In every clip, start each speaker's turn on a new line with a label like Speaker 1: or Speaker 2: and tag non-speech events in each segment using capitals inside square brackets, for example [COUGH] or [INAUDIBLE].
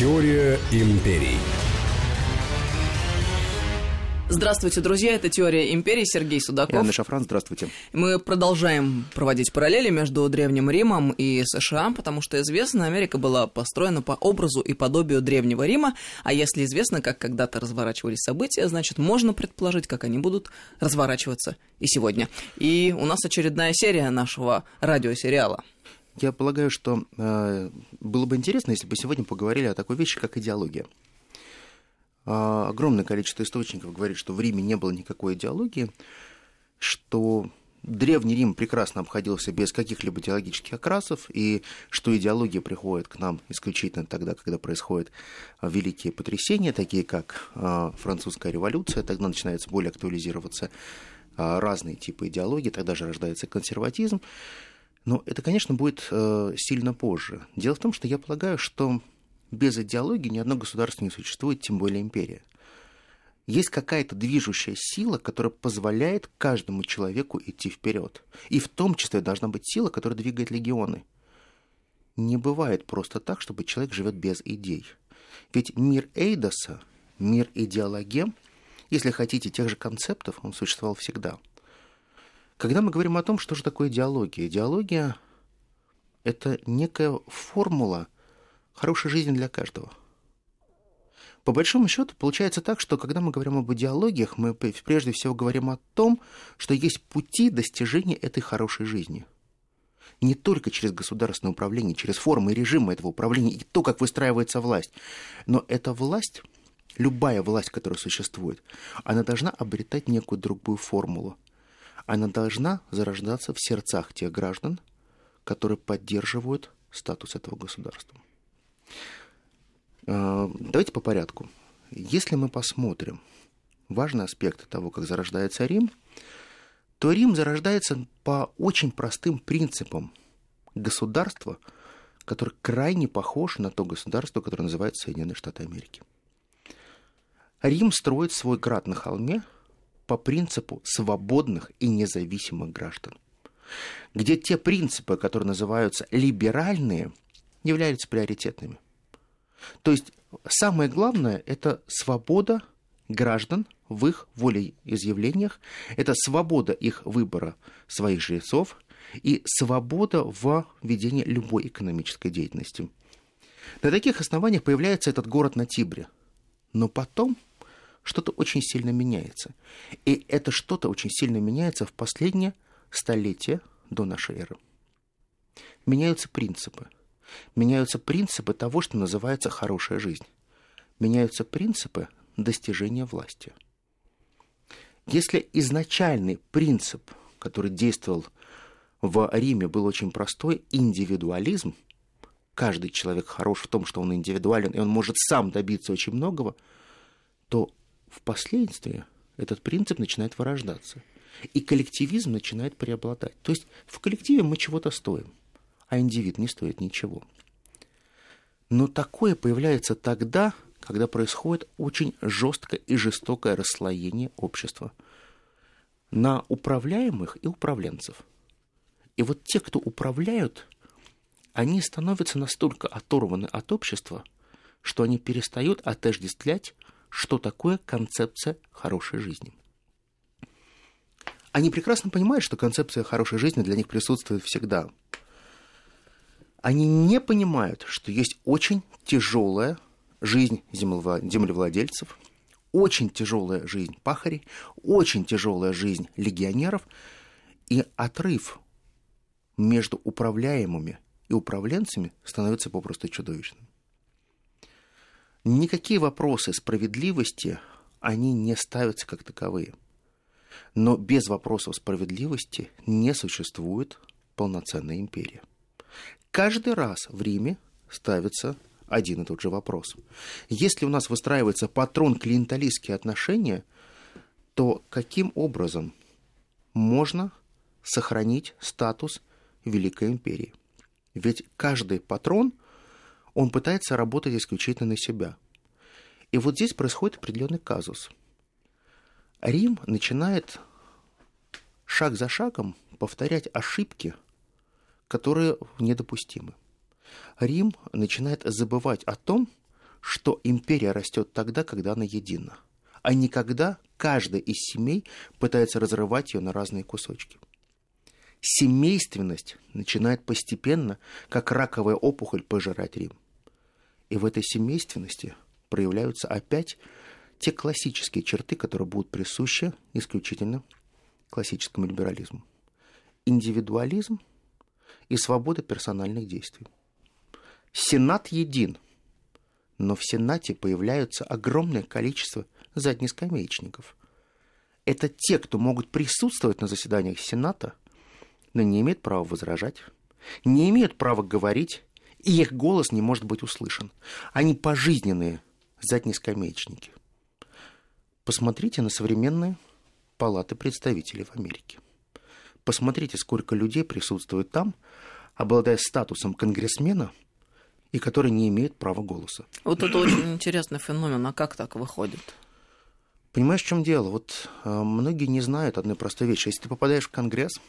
Speaker 1: Теория империй.
Speaker 2: Здравствуйте, друзья. Это «Теория империи». Сергей Судаков.
Speaker 3: И Анна Шафран, здравствуйте.
Speaker 2: Мы продолжаем проводить параллели между Древним Римом и США, потому что известно, Америка была построена по образу и подобию Древнего Рима, а если известно, как когда-то разворачивались события, значит, можно предположить, как они будут разворачиваться и сегодня. И у нас очередная серия нашего радиосериала.
Speaker 3: Я полагаю, что э, было бы интересно, если бы сегодня поговорили о такой вещи, как идеология. А, огромное количество источников говорит, что в Риме не было никакой идеологии, что Древний Рим прекрасно обходился без каких-либо идеологических окрасов, и что идеология приходит к нам исключительно тогда, когда происходят великие потрясения, такие как а, французская революция, тогда начинается более актуализироваться а, разные типы идеологии, тогда же рождается консерватизм. Но это, конечно, будет э, сильно позже. Дело в том, что я полагаю, что без идеологии ни одно государство не существует, тем более империя. Есть какая-то движущая сила, которая позволяет каждому человеку идти вперед. И в том числе должна быть сила, которая двигает легионы. Не бывает просто так, чтобы человек живет без идей. Ведь мир Эйдоса, мир идеологем, если хотите, тех же концептов, он существовал всегда. Когда мы говорим о том, что же такое идеология, идеология – это некая формула – хорошей жизни для каждого. По большому счету получается так, что когда мы говорим об идеологиях, мы прежде всего говорим о том, что есть пути достижения этой хорошей жизни. Не только через государственное управление, через формы и режимы этого управления и то, как выстраивается власть. Но эта власть, любая власть, которая существует, она должна обретать некую другую формулу. Она должна зарождаться в сердцах тех граждан, которые поддерживают статус этого государства. Э, давайте по порядку. Если мы посмотрим важный аспект того, как зарождается Рим, то Рим зарождается по очень простым принципам государства, которое крайне похож на то государство, которое называется Соединенные Штаты Америки. Рим строит свой град на холме по принципу свободных и независимых граждан, где те принципы, которые называются либеральные, являются приоритетными – то есть самое главное – это свобода граждан в их волеизъявлениях, это свобода их выбора своих жрецов и свобода в ведении любой экономической деятельности. На таких основаниях появляется этот город на Тибре. Но потом что-то очень сильно меняется. И это что-то очень сильно меняется в последнее столетие до нашей эры. Меняются принципы – Меняются принципы того, что называется хорошая жизнь. Меняются принципы достижения власти. Если изначальный принцип, который действовал в Риме, был очень простой, индивидуализм, каждый человек хорош в том, что он индивидуален, и он может сам добиться очень многого, то впоследствии этот принцип начинает вырождаться. И коллективизм начинает преобладать. То есть в коллективе мы чего-то стоим а индивид не стоит ничего. Но такое появляется тогда, когда происходит очень жесткое и жестокое расслоение общества на управляемых и управленцев. И вот те, кто управляют, они становятся настолько оторваны от общества, что они перестают отождествлять, что такое концепция хорошей жизни. Они прекрасно понимают, что концепция хорошей жизни для них присутствует всегда – они не понимают, что есть очень тяжелая жизнь землевладельцев, очень тяжелая жизнь пахарей, очень тяжелая жизнь легионеров, и отрыв между управляемыми и управленцами становится попросту чудовищным. Никакие вопросы справедливости, они не ставятся как таковые. Но без вопросов справедливости не существует полноценная империя каждый раз в Риме ставится один и тот же вопрос. Если у нас выстраивается патрон клиенталистские отношения, то каким образом можно сохранить статус Великой Империи? Ведь каждый патрон, он пытается работать исключительно на себя. И вот здесь происходит определенный казус. Рим начинает шаг за шагом повторять ошибки – которые недопустимы. Рим начинает забывать о том, что империя растет тогда, когда она едина, а не когда каждая из семей пытается разрывать ее на разные кусочки. Семейственность начинает постепенно, как раковая опухоль, пожирать Рим. И в этой семейственности проявляются опять те классические черты, которые будут присущи исключительно классическому либерализму. Индивидуализм и свобода персональных действий. Сенат един, но в Сенате появляются огромное количество заднескамеечников. Это те, кто могут присутствовать на заседаниях Сената, но не имеют права возражать, не имеют права говорить, и их голос не может быть услышан. Они пожизненные заднескамеечники. Посмотрите на современные палаты представителей в Америке. Посмотрите, сколько людей присутствует там, обладая статусом конгрессмена, и которые не имеют права голоса.
Speaker 2: Вот это очень интересный феномен. А как так выходит?
Speaker 3: Понимаешь, в чем дело? Вот э, многие не знают одной простой вещи. Если ты попадаешь в Конгресс,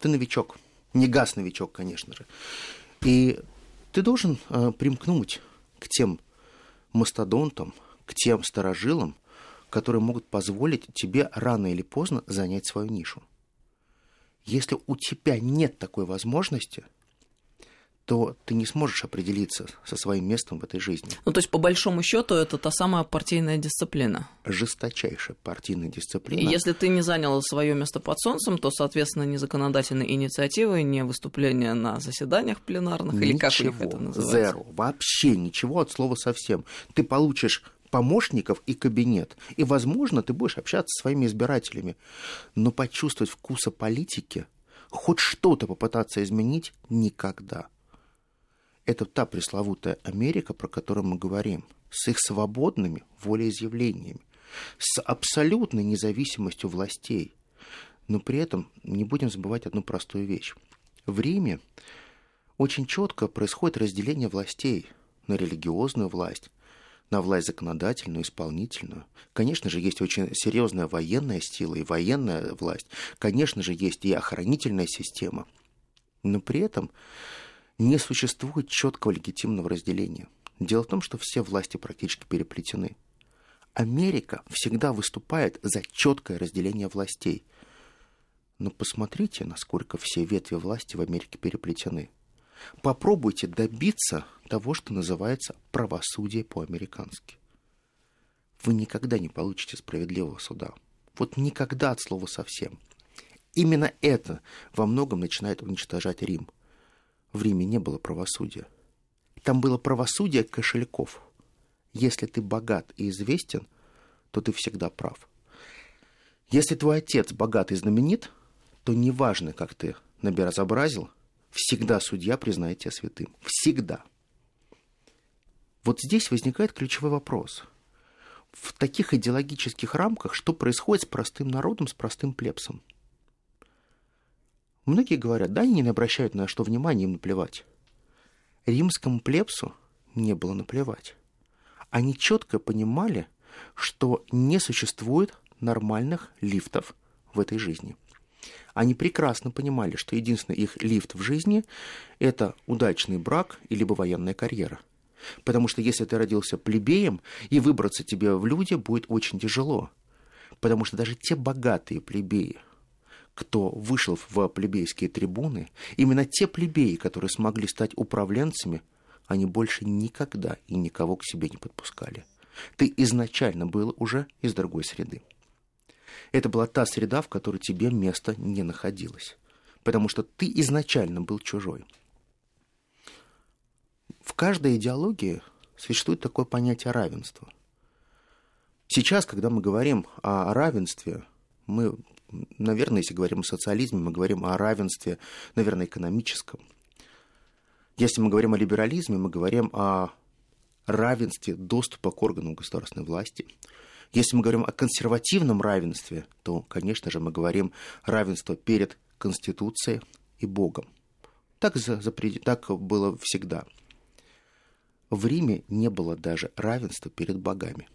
Speaker 3: ты новичок. Не газ-новичок, конечно же. И ты должен э, примкнуть к тем мастодонтам, к тем старожилам, которые могут позволить тебе рано или поздно занять свою нишу. Если у тебя нет такой возможности, то ты не сможешь определиться со своим местом в этой жизни.
Speaker 2: Ну, то есть, по большому счету, это та самая партийная дисциплина.
Speaker 3: Жесточайшая партийная дисциплина.
Speaker 2: И если ты не занял свое место под солнцем, то, соответственно, ни законодательной инициативы, ни выступления на заседаниях пленарных,
Speaker 3: ничего,
Speaker 2: или как у них это называется?
Speaker 3: Зеро. Вообще ничего от слова совсем. Ты получишь помощников и кабинет. И, возможно, ты будешь общаться со своими избирателями. Но почувствовать вкуса политики, хоть что-то попытаться изменить – никогда. Это та пресловутая Америка, про которую мы говорим, с их свободными волеизъявлениями, с абсолютной независимостью властей. Но при этом не будем забывать одну простую вещь. В Риме очень четко происходит разделение властей на религиозную власть, на власть законодательную, исполнительную. Конечно же, есть очень серьезная военная сила и военная власть. Конечно же, есть и охранительная система. Но при этом не существует четкого легитимного разделения. Дело в том, что все власти практически переплетены. Америка всегда выступает за четкое разделение властей. Но посмотрите, насколько все ветви власти в Америке переплетены. Попробуйте добиться того, что называется правосудие по-американски. Вы никогда не получите справедливого суда. Вот никогда от слова совсем. Именно это во многом начинает уничтожать Рим. В Риме не было правосудия. Там было правосудие кошельков. Если ты богат и известен, то ты всегда прав. Если твой отец богат и знаменит, то неважно, как ты наберазобразил, всегда судья признает тебя святым. Всегда. Вот здесь возникает ключевой вопрос. В таких идеологических рамках что происходит с простым народом, с простым плебсом? Многие говорят, да, они не обращают на что внимание, им наплевать. Римскому плебсу не было наплевать. Они четко понимали, что не существует нормальных лифтов в этой жизни – они прекрасно понимали, что единственный их лифт в жизни – это удачный брак или военная карьера. Потому что если ты родился плебеем, и выбраться тебе в люди будет очень тяжело. Потому что даже те богатые плебеи, кто вышел в плебейские трибуны, именно те плебеи, которые смогли стать управленцами, они больше никогда и никого к себе не подпускали. Ты изначально был уже из другой среды. Это была та среда, в которой тебе место не находилось. Потому что ты изначально был чужой. В каждой идеологии существует такое понятие равенства. Сейчас, когда мы говорим о равенстве, мы, наверное, если говорим о социализме, мы говорим о равенстве, наверное, экономическом. Если мы говорим о либерализме, мы говорим о равенстве доступа к органам государственной власти – если мы говорим о консервативном равенстве, то, конечно же, мы говорим равенство перед Конституцией и Богом. Так, за, за, так было всегда. В Риме не было даже равенства перед богами.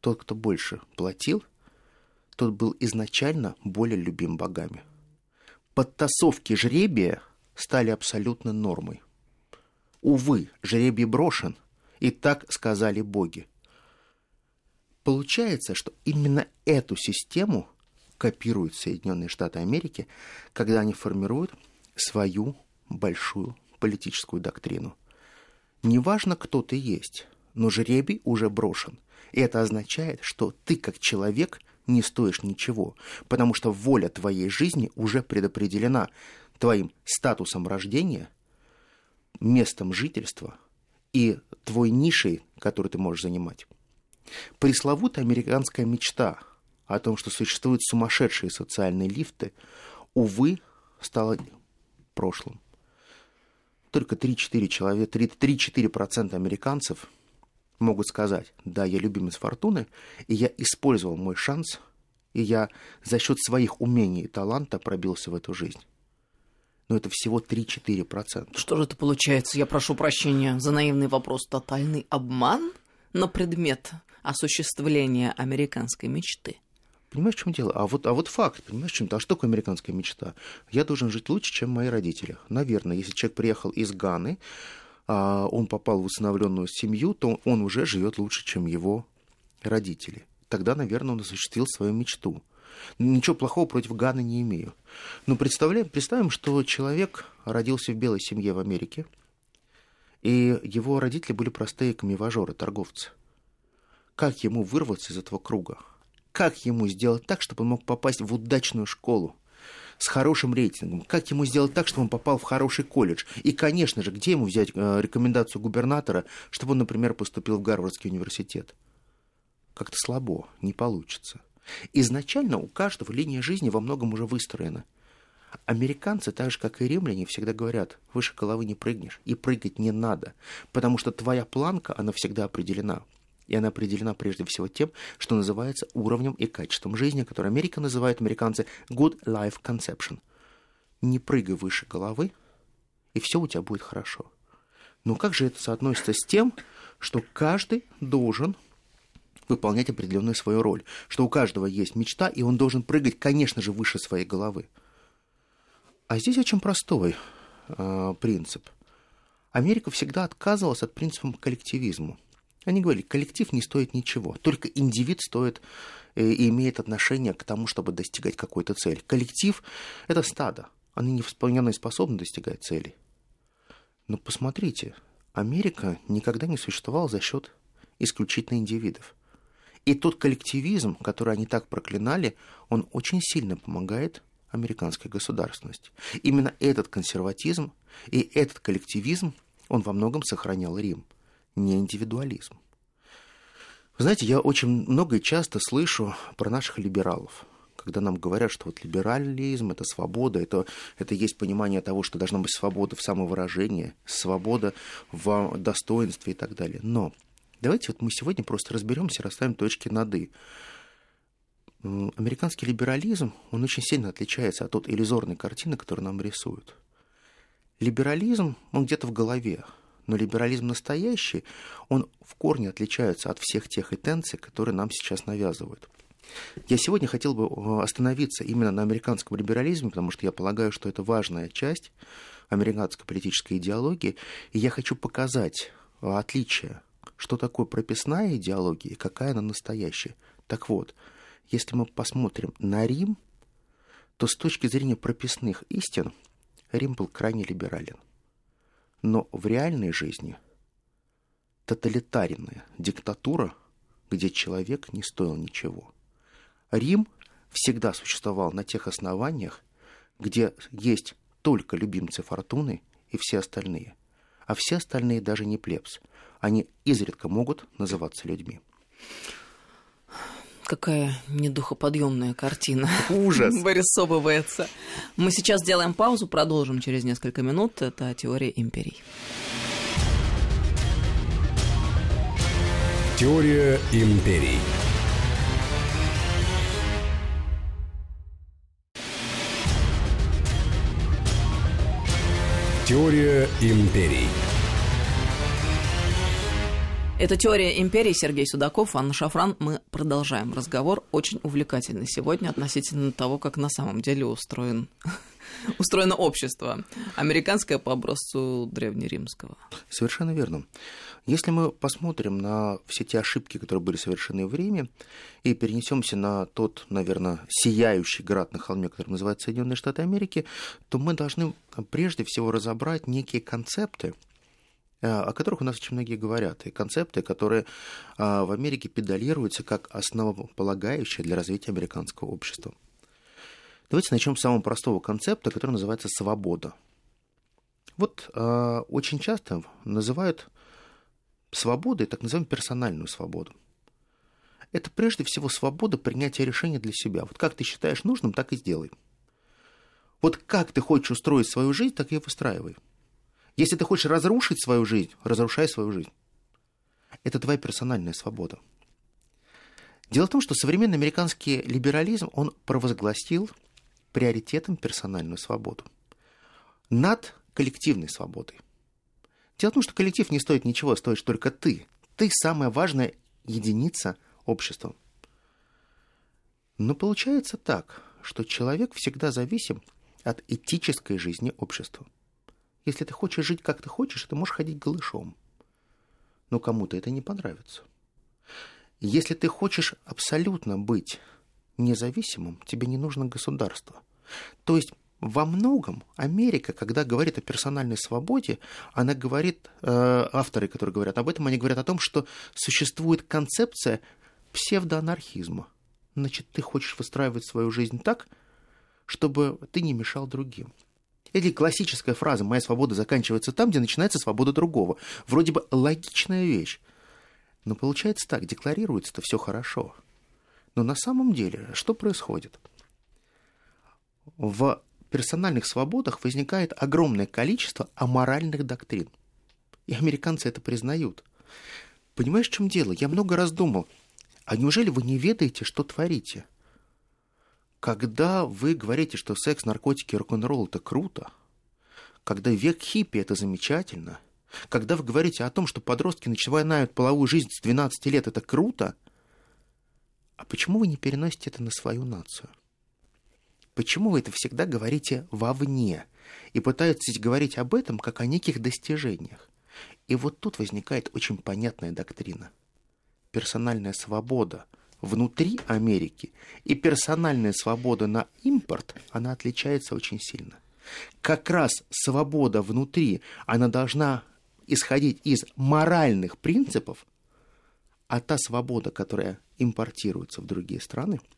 Speaker 3: Тот, кто больше платил, тот был изначально более любим богами. Подтасовки жребия стали абсолютно нормой. Увы, жребий брошен, И так сказали боги. Получается, что именно эту систему копируют Соединенные Штаты Америки, когда они формируют свою большую политическую доктрину. Неважно, кто ты есть, но жребий уже брошен. И это означает, что ты как человек не стоишь ничего, потому что воля твоей жизни уже предопределена твоим статусом рождения, местом жительства и твой нишей, которую ты можешь занимать. Пресловутая американская мечта о том, что существуют сумасшедшие социальные лифты, увы, стала прошлым. Только 3-4 человека, 3-4% американцев могут сказать, да, я любимец фортуны, и я использовал мой шанс, и я за счет своих умений и таланта пробился в эту жизнь. Но это всего 3-4%.
Speaker 2: Что же это получается? Я прошу прощения за наивный вопрос. Тотальный обман на предмет осуществления американской мечты?
Speaker 3: Понимаешь, в чем дело? А вот, а вот факт, понимаешь, в чем-то. А что такое американская мечта? Я должен жить лучше, чем мои родители. Наверное, если человек приехал из Ганы, он попал в усыновленную семью, то он уже живет лучше, чем его родители. Тогда, наверное, он осуществил свою мечту. Ничего плохого против Ганы не имею. Но представляем, представим, что человек родился в белой семье в Америке, и его родители были простые камеважоры, торговцы. Как ему вырваться из этого круга? Как ему сделать так, чтобы он мог попасть в удачную школу? С хорошим рейтингом. Как ему сделать так, чтобы он попал в хороший колледж? И, конечно же, где ему взять э, рекомендацию губернатора, чтобы он, например, поступил в Гарвардский университет? Как-то слабо, не получится. Изначально у каждого линия жизни во многом уже выстроена. Американцы, так же как и римляне, всегда говорят, выше головы не прыгнешь, и прыгать не надо, потому что твоя планка, она всегда определена. И она определена прежде всего тем, что называется уровнем и качеством жизни, которое Америка называет американцы good life conception. Не прыгай выше головы, и все у тебя будет хорошо. Но как же это соотносится с тем, что каждый должен выполнять определенную свою роль, что у каждого есть мечта, и он должен прыгать, конечно же, выше своей головы. А здесь очень простой э, принцип. Америка всегда отказывалась от принципа коллективизма. Они говорили, коллектив не стоит ничего, только индивид стоит э, и имеет отношение к тому, чтобы достигать какой-то цели. Коллектив – это стадо, они не вполне способны достигать цели. Но посмотрите, Америка никогда не существовала за счет исключительно индивидов. И тот коллективизм, который они так проклинали, он очень сильно помогает американской государственности. Именно этот консерватизм и этот коллективизм, он во многом сохранял Рим – не индивидуализм. Вы знаете, я очень много и часто слышу про наших либералов, когда нам говорят, что вот либерализм – это свобода, это, это есть понимание того, что должна быть свобода в самовыражении, свобода в достоинстве и так далее. Но давайте вот мы сегодня просто разберемся, расставим точки над «и». Американский либерализм, он очень сильно отличается от той иллюзорной картины, которую нам рисуют. Либерализм, он где-то в голове, но либерализм настоящий, он в корне отличается от всех тех интенций, которые нам сейчас навязывают. Я сегодня хотел бы э, остановиться именно на американском либерализме, потому что я полагаю, что это важная часть американской политической идеологии, и я хочу показать э, отличие, что такое прописная идеология и какая она настоящая. Так вот, если мы посмотрим на Рим, то с точки зрения прописных истин Рим был крайне либерален – но в реальной жизни тоталитарная диктатура, где человек не стоил ничего. Рим всегда существовал на тех основаниях, где есть только любимцы фортуны и все остальные. А все остальные даже не плебс. Они изредка могут называться людьми.
Speaker 2: Какая недухоподъемная картина.
Speaker 3: Ужас. [LAUGHS]
Speaker 2: Вырисовывается. Мы сейчас сделаем паузу, продолжим через несколько минут. Это теория империй.
Speaker 1: Теория империй. Теория империй.
Speaker 2: Это «Теория империи» Сергей Судаков, Анна Шафран. Мы продолжаем разговор, очень увлекательный сегодня относительно того, как на самом деле устроен [LAUGHS] устроено общество. Американское по образцу древнеримского.
Speaker 3: Совершенно верно. Если мы посмотрим на все те ошибки, которые были совершены в Риме, и перенесемся на тот, наверное, сияющий град на холме, который называется Соединенные Штаты Америки, то мы должны прежде всего разобрать некие концепты, о которых у нас очень многие говорят, и концепты, которые а, в Америке педалируются как основополагающие для развития американского общества. Давайте начнем с самого простого концепта, который называется свобода. Вот э, очень часто называют свободой так называемую персональную свободу. Это прежде всего свобода принятия решения для себя. Вот как ты считаешь нужным, так и сделай. Вот как ты хочешь устроить свою жизнь, так и выстраивай. Если ты хочешь разрушить свою жизнь, разрушай свою жизнь. Это твоя персональная свобода. Дело в том, что современный американский либерализм, он провозгласил приоритетом персональную свободу над коллективной свободой. Дело в том, что коллектив не стоит ничего, стоишь только ты. Ты самая важная единица общества. Но получается так, что человек всегда зависим от этической жизни общества. Если ты хочешь жить как ты хочешь, ты можешь ходить голышом. Но кому-то это не понравится. Если ты хочешь абсолютно быть независимым, тебе не нужно государство. То есть во многом Америка, когда говорит о персональной свободе, она говорит, э, авторы, которые говорят об этом, они говорят о том, что существует концепция псевдоанархизма. Значит, ты хочешь выстраивать свою жизнь так, чтобы ты не мешал другим. Или классическая фраза «моя свобода заканчивается там, где начинается свобода другого». Вроде бы логичная вещь. Но получается так, декларируется-то все хорошо. Но на самом деле что происходит? В персональных свободах возникает огромное количество аморальных доктрин. И американцы это признают. Понимаешь, в чем дело? Я много раз думал, а неужели вы не ведаете, что творите? Когда вы говорите, что секс, наркотики, рок-н-ролл – это круто, когда век хиппи – это замечательно, когда вы говорите о том, что подростки начинают половую жизнь с 12 лет – это круто, а почему вы не переносите это на свою нацию? Почему вы это всегда говорите вовне и пытаетесь говорить об этом как о неких достижениях? И вот тут возникает очень понятная доктрина. Персональная свобода внутри Америки и персональная свобода на импорт, она отличается очень сильно. Как раз свобода внутри, она должна исходить из моральных принципов, а та свобода, которая импортируется в другие страны –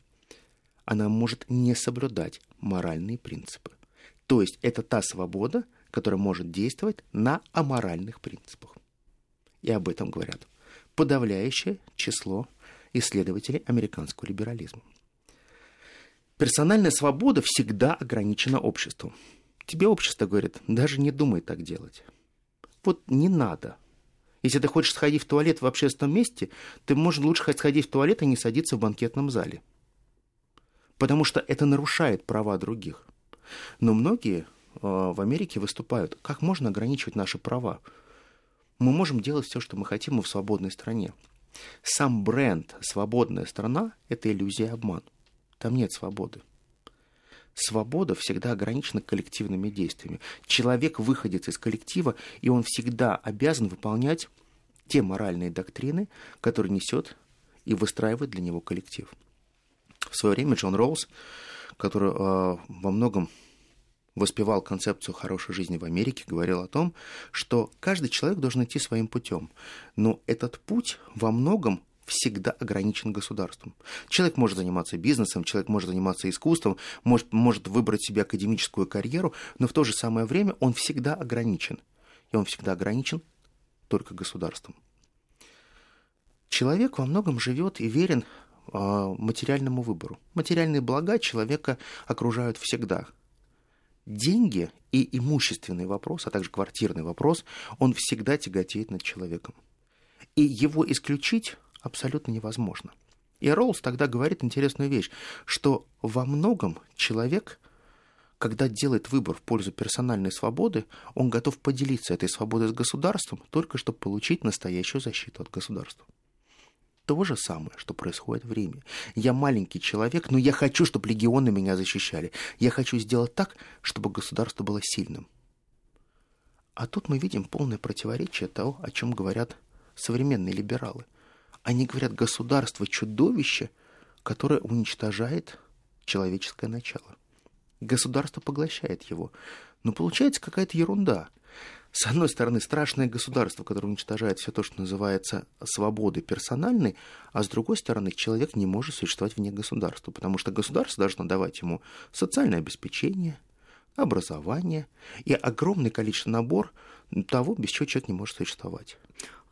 Speaker 3: она может не соблюдать моральные принципы. То есть это та свобода, которая может действовать на аморальных принципах. И об этом говорят подавляющее число исследователей американского либерализма. Персональная свобода всегда ограничена обществом. Тебе общество говорит, даже не думай так делать. Вот не надо. Если ты хочешь сходить в туалет в общественном месте, ты можешь лучше сходить в туалет и не садиться в банкетном зале – потому что это нарушает права других. Но многие э, в Америке выступают, как можно ограничивать наши права. Мы можем делать все, что мы хотим, мы в свободной стране. Сам бренд «свободная страна» — это иллюзия и обман. Там нет свободы. Свобода всегда ограничена коллективными действиями. Человек выходит из коллектива, и он всегда обязан выполнять те моральные доктрины, которые несет и выстраивает для него коллектив. В свое время Джон Роуз, который э, во многом воспевал концепцию хорошей жизни в Америке, говорил о том, что каждый человек должен идти своим путем. Но этот путь во многом всегда ограничен государством. Человек может заниматься бизнесом, человек может заниматься искусством, может, может выбрать себе академическую карьеру, но в то же самое время он всегда ограничен. И он всегда ограничен только государством. Человек во многом живет и верен а, материальному выбору. Материальные блага человека окружают всегда. Деньги и имущественный вопрос, а также квартирный вопрос, он всегда тяготеет над человеком. И его исключить абсолютно невозможно. И Роллс тогда говорит интересную вещь, что во многом человек, когда делает выбор в пользу персональной свободы, он готов поделиться этой свободой с государством, только чтобы получить настоящую защиту от государства. То же самое, что происходит в Риме. Я маленький человек, но я хочу, чтобы легионы меня защищали. Я хочу сделать так, чтобы государство было сильным. А тут мы видим полное противоречие того, о чем говорят современные либералы. Они говорят, государство – чудовище, которое уничтожает человеческое начало. Государство поглощает его. Но получается какая-то ерунда – с одной стороны, страшное государство, которое уничтожает все то, что называется свободой персональной, а с другой стороны, человек не может существовать вне государства, потому что государство должно давать ему социальное обеспечение, образование и огромное количество набор того, без чего человек не может существовать.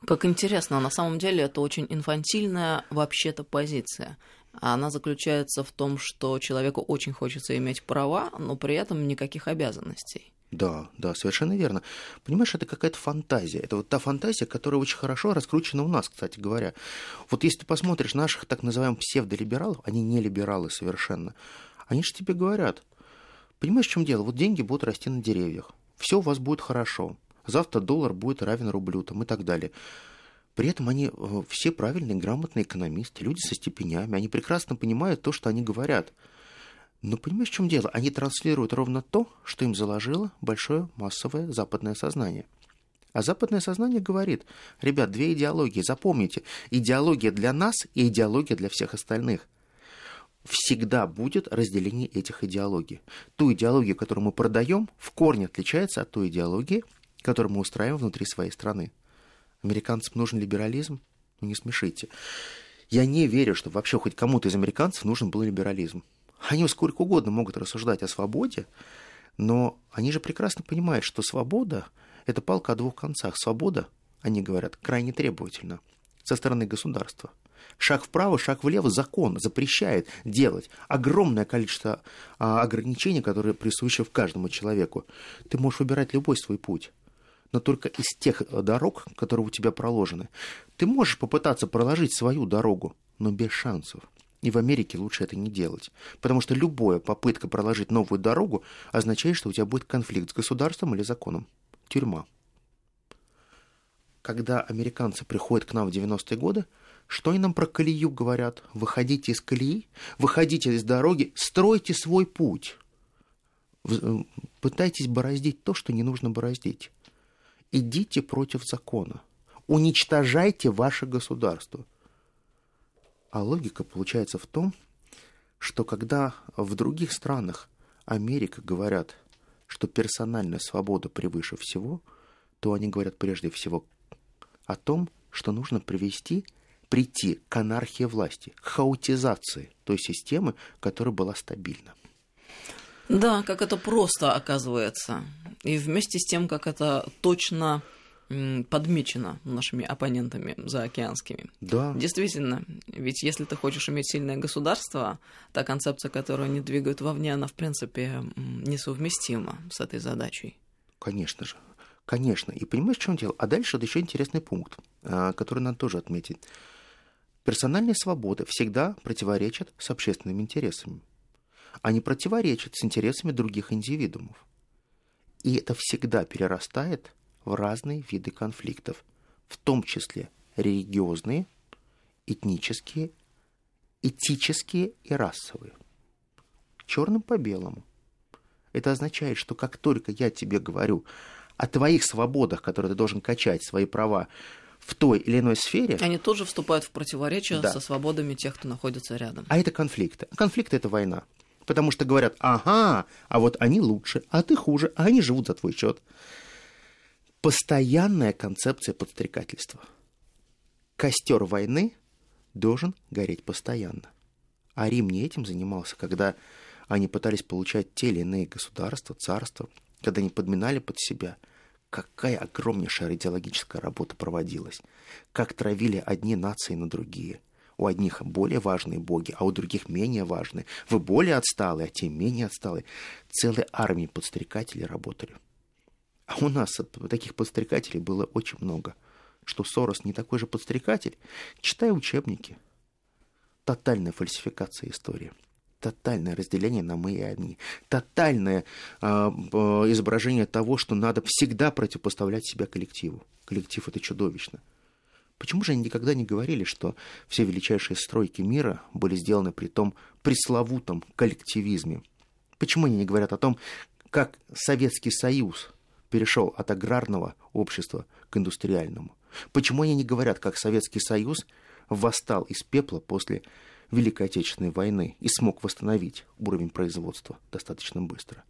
Speaker 2: Как интересно, на самом деле это очень инфантильная вообще-то позиция. Она заключается в том, что человеку очень хочется иметь права, но при этом никаких обязанностей.
Speaker 3: Да, да, совершенно верно. Понимаешь, это какая-то фантазия. Это вот та фантазия, которая очень хорошо раскручена у нас, кстати говоря. Вот если ты посмотришь наших так называемых псевдолибералов, они не либералы совершенно, они же тебе говорят, понимаешь, в чем дело? Вот деньги будут расти на деревьях, все у вас будет хорошо, завтра доллар будет равен рублю там, и так далее. При этом они э, все правильные, грамотные экономисты, люди со степенями, они прекрасно понимают то, что они говорят – но понимаешь, в чем дело? Они транслируют ровно то, что им заложило большое массовое западное сознание. А западное сознание говорит, ребят, две идеологии, запомните, идеология для нас и идеология для всех остальных. Всегда будет разделение этих идеологий. Ту идеологию, которую мы продаем, в корне отличается от той идеологии, которую мы устраиваем внутри своей страны. Американцам нужен либерализм? Ну не смешите. Я не верю, что вообще хоть кому-то из американцев нужен был либерализм. Они сколько угодно могут рассуждать о свободе, но они же прекрасно понимают, что свобода – это палка о двух концах. Свобода, они говорят, крайне требовательна со стороны государства. Шаг вправо, шаг влево закон запрещает делать огромное количество а, ограничений, которые присущи в каждому человеку. Ты можешь выбирать любой свой путь но только из тех дорог, которые у тебя проложены. Ты можешь попытаться проложить свою дорогу, но без шансов. И в Америке лучше это не делать. Потому что любая попытка проложить новую дорогу означает, что у тебя будет конфликт с государством или законом. Тюрьма. Когда американцы приходят к нам в 90-е годы, что они нам про колею говорят? Выходите из колеи, выходите из дороги, стройте свой путь. Э, пытайтесь бороздить то, что не нужно бороздить. Идите против закона. Уничтожайте ваше государство. А логика получается в том, что когда в других странах Америка говорят, что персональная свобода превыше всего, то они говорят прежде всего о том, что нужно привести, прийти к анархии власти, к хаотизации той системы, которая была стабильна.
Speaker 2: Да, как это просто оказывается. И вместе с тем, как это точно подмечено нашими оппонентами заокеанскими.
Speaker 3: Да.
Speaker 2: Действительно, ведь если ты хочешь иметь сильное государство, та концепция, которую они двигают вовне, она, в принципе, несовместима с этой задачей.
Speaker 3: Конечно же. Конечно. И понимаешь, в чем дело? А дальше вот еще интересный пункт, а, который надо тоже отметить. Персональные свободы всегда противоречат с общественными интересами. Они противоречат с интересами других индивидуумов. И это всегда перерастает в разные виды конфликтов, в том числе религиозные, этнические, этические и расовые. Черным по белому. Это означает, что как только я тебе говорю о твоих свободах, которые ты должен качать, свои права в той или иной сфере...
Speaker 2: Они тоже вступают в противоречие да. со свободами тех, кто находится рядом.
Speaker 3: А это конфликты. Конфликты – это война. Потому что говорят, ага, а вот они лучше, а ты хуже, а они живут за твой счет постоянная концепция подстрекательства. Костер войны должен гореть постоянно. А Рим не этим занимался, когда они пытались получать те или иные государства, царства, когда они подминали под себя. Какая огромнейшая идеологическая работа проводилась. Как травили одни нации на другие. У одних более важные боги, а у других менее важные. Вы более отсталые, а те менее отсталые. Целые армии подстрекателей работали. А у нас таких подстрекателей было очень много. Что Сорос не такой же подстрекатель, читай учебники. Тотальная фальсификация истории. Тотальное разделение на мы и они. Тотальное э, изображение того, что надо всегда противопоставлять себя коллективу. Коллектив это чудовищно. Почему же они никогда не говорили, что все величайшие стройки мира были сделаны при том пресловутом коллективизме? Почему они не говорят о том, как Советский Союз перешел от аграрного общества к индустриальному? Почему они не говорят, как Советский Союз восстал из пепла после Великой Отечественной войны и смог восстановить уровень производства достаточно быстро?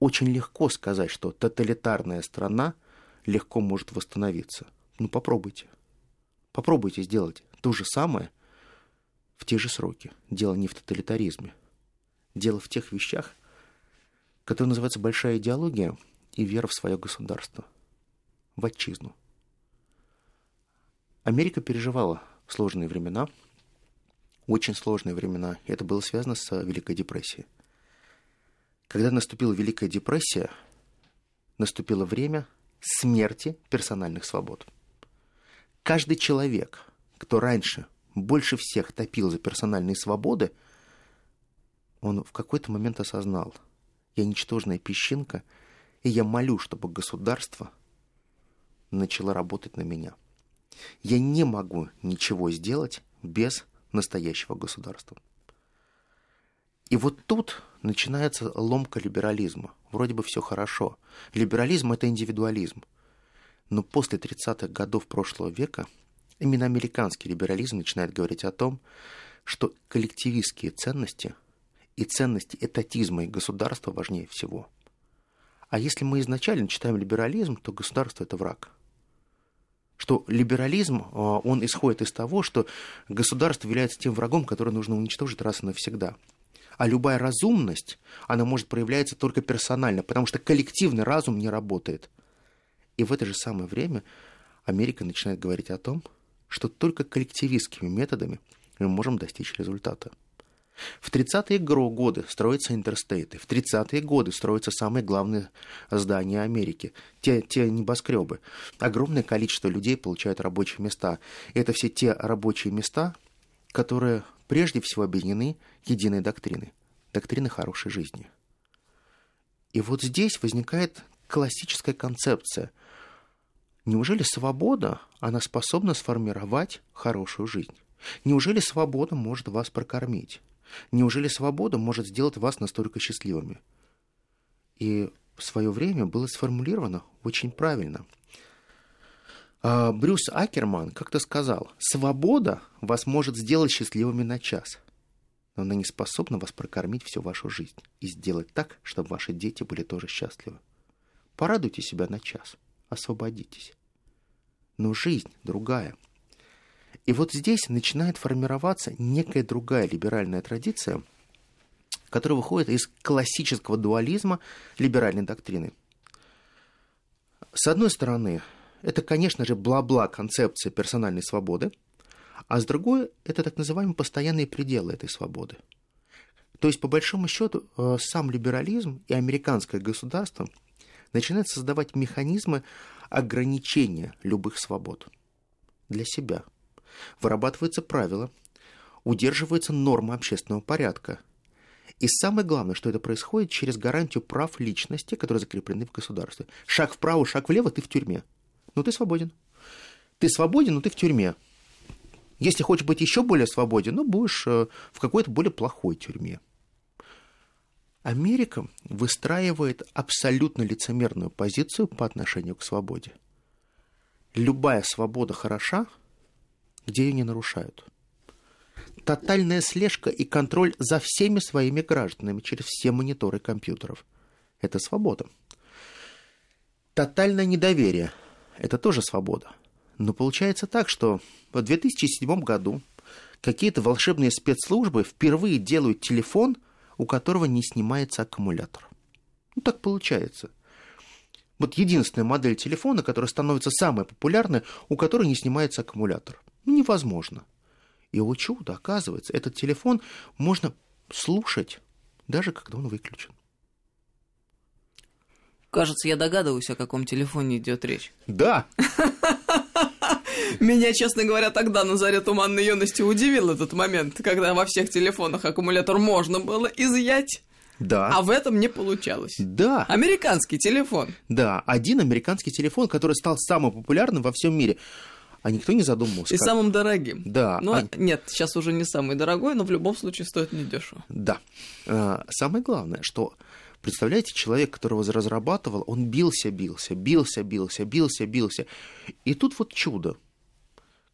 Speaker 3: Очень легко сказать, что тоталитарная страна легко может восстановиться – ну, попробуйте. Попробуйте сделать то же самое в те же сроки. Дело не в тоталитаризме. Дело в тех вещах, которые называются большая идеология и вера в свое государство, в отчизну. Америка переживала сложные времена, очень сложные времена, и это было связано с Великой депрессией. Когда наступила Великая депрессия, наступило время смерти персональных свобод – Каждый человек, кто раньше больше всех топил за персональные свободы, он в какой-то момент осознал, я ничтожная песчинка, и я молю, чтобы государство начало работать на меня. Я не могу ничего сделать без настоящего государства. И вот тут начинается ломка либерализма. Вроде бы все хорошо. Либерализм – это индивидуализм – но после 30-х годов прошлого века именно американский либерализм начинает говорить о том, что коллективистские ценности и ценности этатизма и государства важнее всего. А если мы изначально читаем либерализм, то государство – это враг. Что либерализм, а, он исходит из того, что государство является тем врагом, который нужно уничтожить раз и навсегда. А любая разумность, она может проявляться только персонально, потому что коллективный разум не работает – и в это же самое время Америка начинает говорить о том, что только коллективистскими методами мы можем достичь результата. В 30-е годы строятся интерстейты, в 30-е годы строятся самые главные здания Америки, те, те небоскребы. Огромное количество людей получают рабочие места. Это все те рабочие места, которые прежде всего объединены единой доктриной, доктриной хорошей жизни. И вот здесь возникает классическая концепция – Неужели свобода, она способна сформировать хорошую жизнь? Неужели свобода может вас прокормить? Неужели свобода может сделать вас настолько счастливыми? И в свое время было сформулировано очень правильно. А, Брюс Акерман как-то сказал, свобода вас может сделать счастливыми на час, но она не способна вас прокормить всю вашу жизнь и сделать так, чтобы ваши дети были тоже счастливы. Порадуйте себя на час – освободитесь. Но жизнь другая. И вот здесь начинает формироваться некая другая либеральная традиция, которая выходит из классического дуализма либеральной доктрины. С одной стороны, это, конечно же, бла-бла концепция персональной свободы, а с другой, это так называемые постоянные пределы этой свободы. То есть, по большому счету, э, сам либерализм и американское государство – начинает создавать механизмы ограничения любых свобод для себя. Вырабатываются правила, удерживаются нормы общественного порядка. И самое главное, что это происходит через гарантию прав личности, которые закреплены в государстве. Шаг вправо, шаг влево, ты в тюрьме. Ну, ты свободен. Ты свободен, но ты в тюрьме. Если хочешь быть еще более свободен, ну, будешь э, в какой-то более плохой тюрьме. Америка выстраивает абсолютно лицемерную позицию по отношению к свободе. Любая свобода хороша, где ее не нарушают. Тотальная слежка и контроль за всеми своими гражданами через все мониторы компьютеров – это свобода. Тотальное недоверие – это тоже свобода. Но получается так, что в 2007 году какие-то волшебные спецслужбы впервые делают телефон – у которого не снимается аккумулятор. Ну, так получается. Вот единственная модель телефона, которая становится самой популярной, у которой не снимается аккумулятор. Ну, невозможно. И, о чудо, оказывается, этот телефон можно слушать, даже когда он выключен.
Speaker 2: Кажется, я догадываюсь, о каком телефоне идет речь.
Speaker 3: Да. [LAUGHS]
Speaker 2: Меня, честно говоря, тогда на заре туманной юности удивил этот момент, когда во всех телефонах аккумулятор можно было изъять.
Speaker 3: Да.
Speaker 2: А в этом не получалось.
Speaker 3: Да.
Speaker 2: Американский телефон.
Speaker 3: Да, один американский телефон, который стал самым популярным во всем мире. А никто не задумывался.
Speaker 2: И как... самым дорогим.
Speaker 3: Да.
Speaker 2: Ну, а... нет, сейчас уже не самый дорогой, но в любом случае стоит недешево.
Speaker 3: Да. А, самое главное, что Представляете, человек, которого разрабатывал, он бился, бился, бился, бился, бился, бился. И тут вот чудо.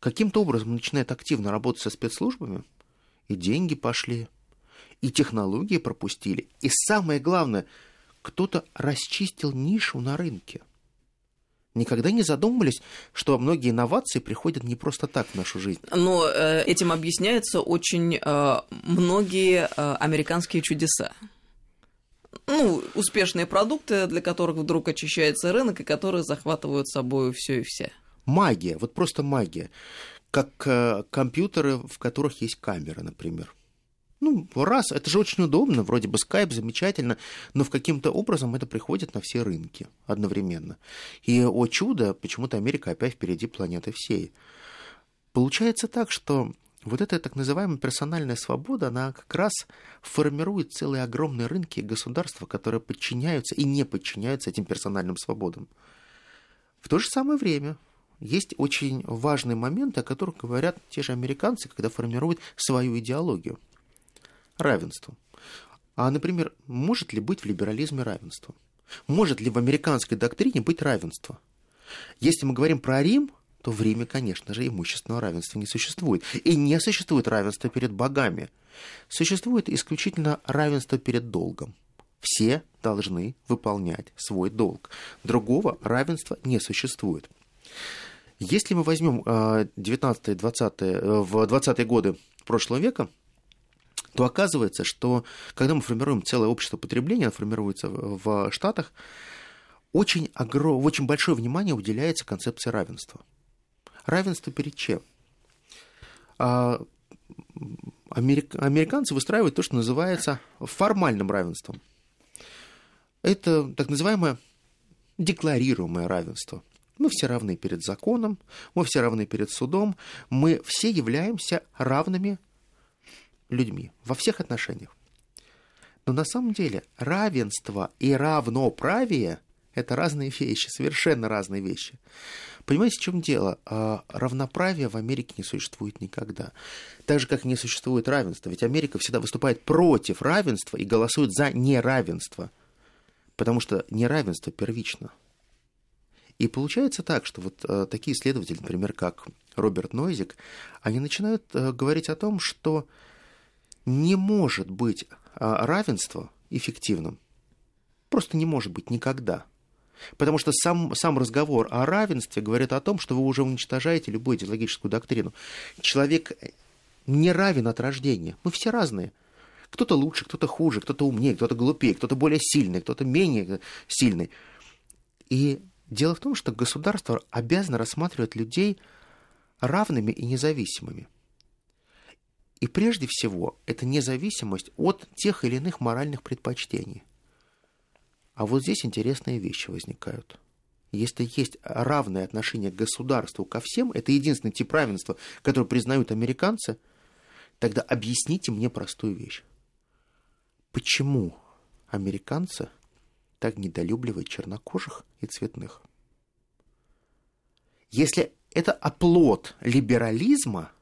Speaker 3: Каким-то образом начинает активно работать со спецслужбами, и деньги пошли, и технологии пропустили. И самое главное, кто-то расчистил нишу на рынке. Никогда не задумывались, что многие инновации приходят не просто так в нашу жизнь.
Speaker 2: Но э, этим объясняются очень э, многие э, американские чудеса ну, успешные продукты, для которых вдруг очищается рынок и которые захватывают собой все и все.
Speaker 3: Магия, вот просто магия. Как компьютеры, в которых есть камера, например. Ну, раз, это же очень удобно, вроде бы скайп замечательно, но в каким-то образом это приходит на все рынки одновременно. И, о чудо, почему-то Америка опять впереди планеты всей. Получается так, что вот эта так называемая персональная свобода, она как раз формирует целые огромные рынки и государства, которые подчиняются и не подчиняются этим персональным свободам. В то же самое время есть очень важные моменты, о которых говорят те же американцы, когда формируют свою идеологию. Равенство. А, например, может ли быть в либерализме равенство? Может ли в американской доктрине быть равенство? Если мы говорим про Рим, то в Риме, конечно же, имущественного равенства не существует. И не существует равенства перед богами. Существует исключительно равенство перед долгом. Все должны выполнять свой долг. Другого равенства не существует. Если мы возьмем 19-20 э, в 20-е годы прошлого века, то оказывается, что когда мы формируем целое общество потребления, оно формируется в Штатах, очень, огром... очень большое внимание уделяется концепции равенства – Равенство перед чем? А, америк... Американцы выстраивают то, что называется формальным равенством. Это так называемое декларируемое равенство. Мы все равны перед законом, мы все равны перед судом, мы все являемся равными людьми во всех отношениях. Но на самом деле равенство и равноправие – это разные вещи, совершенно разные вещи. Понимаете, в чем дело? А, равноправия в Америке не существует никогда. Так же, как не существует равенства. Ведь Америка всегда выступает против равенства и голосует за неравенство. Потому что неравенство первично. И получается так, что вот э, такие исследователи, например, как Роберт Нойзик, они начинают э, говорить о том, что не может быть э, равенство эффективным. Просто не может быть никогда. Потому что сам, сам разговор о равенстве говорит о том, что вы уже уничтожаете любую идеологическую доктрину. Человек не равен от рождения. Мы все разные. Кто-то лучше, кто-то хуже, кто-то умнее, кто-то глупее, кто-то более сильный, кто-то менее сильный. И дело в том, что государство обязано рассматривать людей равными и независимыми. И прежде всего, это независимость от тех или иных моральных предпочтений – а вот здесь интересные вещи возникают. Если есть равное отношение к государству ко всем, это единственный тип равенства, который признают американцы, тогда объясните мне простую вещь. Почему американцы так недолюбливают чернокожих и цветных? Если это оплот либерализма,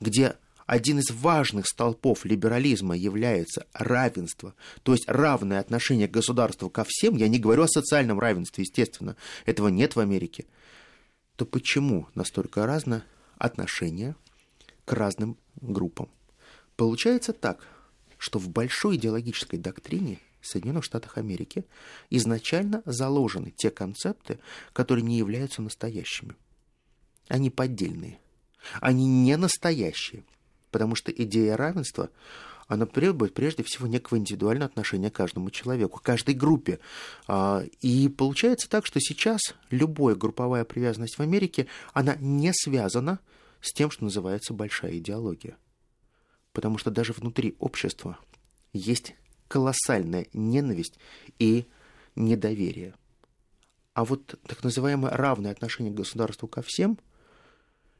Speaker 3: где один из важных столпов либерализма является равенство, то есть равное отношение к государству ко всем, я не говорю о социальном равенстве, естественно, этого нет в Америке, то почему настолько разное отношение к разным группам? Получается так, что в большой идеологической доктрине Соединенных Штатах Америки изначально заложены те концепты, которые не являются настоящими. Они поддельные. Они не настоящие потому что идея равенства, она требует прежде всего некого индивидуального отношения к каждому человеку, к каждой группе. А, и получается так, что сейчас любая групповая привязанность в Америке, она не связана с тем, что называется большая идеология. Потому что даже внутри общества есть колоссальная ненависть и недоверие. А вот так называемое равное отношение к государству ко всем –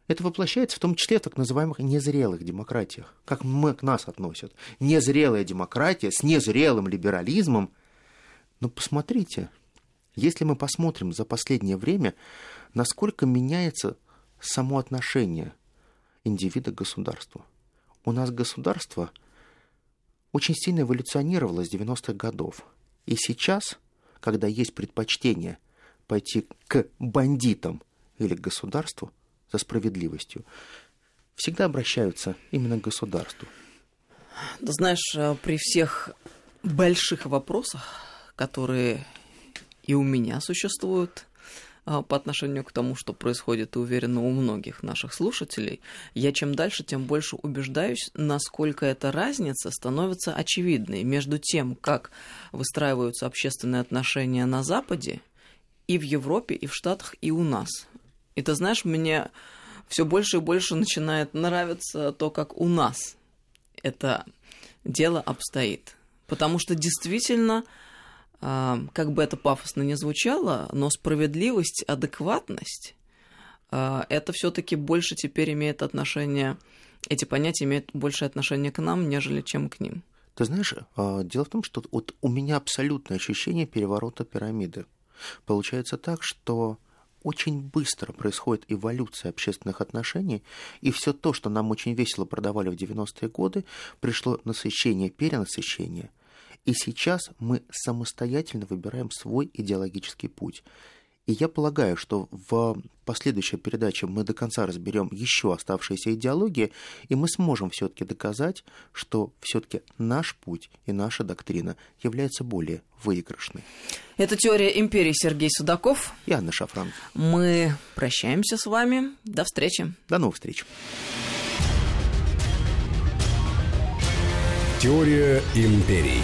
Speaker 3: это воплощается в том числе в так называемых незрелых демократиях, как мы к нас относят. Незрелая демократия с незрелым либерализмом. Но посмотрите, если мы посмотрим за последнее время, насколько меняется само отношение индивида к государству. У нас государство очень сильно эволюционировало с 90-х годов. И сейчас, когда есть предпочтение пойти к бандитам или к государству за справедливостью, всегда обращаются именно к государству.
Speaker 2: Ты знаешь, э, при всех больших вопросах, которые и у меня существуют а, по отношению к тому, что происходит, и уверена, у многих наших слушателей, я чем дальше, тем больше убеждаюсь, насколько эта разница становится очевидной между тем, как выстраиваются общественные отношения на Западе, и в Европе, и в Штатах, и у нас. И ты знаешь, мне все больше и больше начинает нравиться то, как у нас это дело обстоит. Потому что действительно а, как бы это пафосно не звучало, но справедливость, адекватность, а, это все-таки больше теперь имеет отношение, эти понятия имеют больше отношение к нам, нежели чем к ним.
Speaker 3: Ты знаешь, а, дело в том, что вот у меня абсолютное ощущение переворота пирамиды. Получается так, что очень быстро происходит эволюция общественных отношений, и все то, что нам очень весело продавали в 90-е годы, пришло насыщение, перенасыщение, и сейчас мы самостоятельно выбираем свой идеологический путь. И я полагаю, что в последующей передаче мы до конца разберем еще оставшиеся идеологии, и мы сможем все-таки доказать, что все-таки наш путь и наша доктрина является более выигрышной.
Speaker 2: Это теория империи Сергей Судаков
Speaker 3: и Анна Шафран.
Speaker 2: Мы прощаемся с вами. До встречи.
Speaker 3: До новых встреч.
Speaker 1: Теория империй.